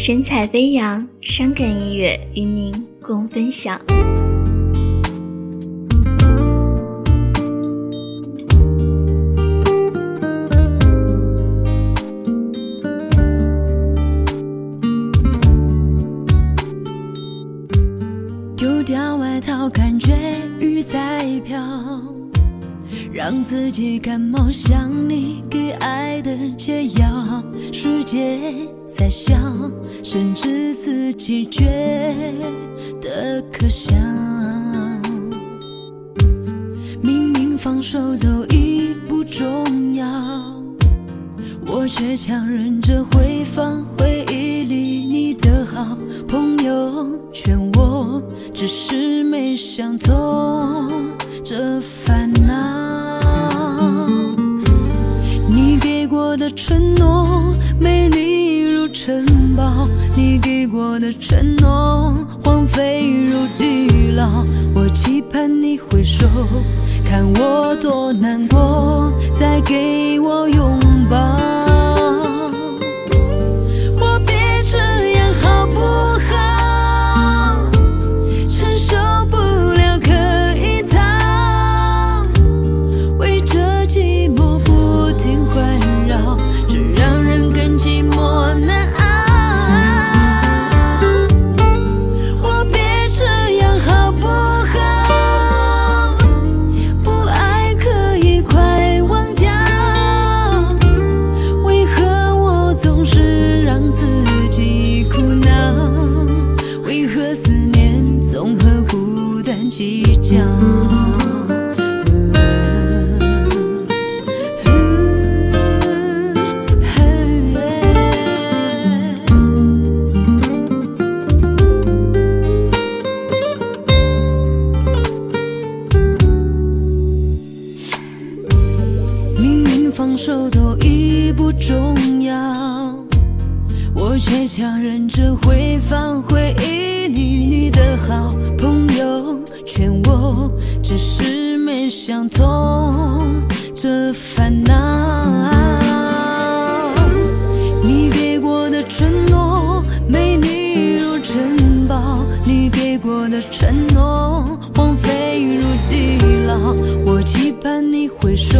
神采飞扬，伤感音乐与您共分享。丢掉外套，感觉雨在飘，让自己感冒，想你给爱的解药。世界在笑，甚至自己觉得可笑。明明放手都已不重要，我却强忍着回放回忆里你的好。朋友劝我，只是没想通这烦恼。承诺，美丽如城堡；你给过的承诺，荒废如地牢。我期盼你回首，看我多难过，再给我拥抱。计较？明明放手都已不重要，我却强忍着回放回忆里你的好。我，只是没想通这烦恼。你给过的承诺，美丽如城堡；你给过的承诺，荒废如地牢。我期盼你回首，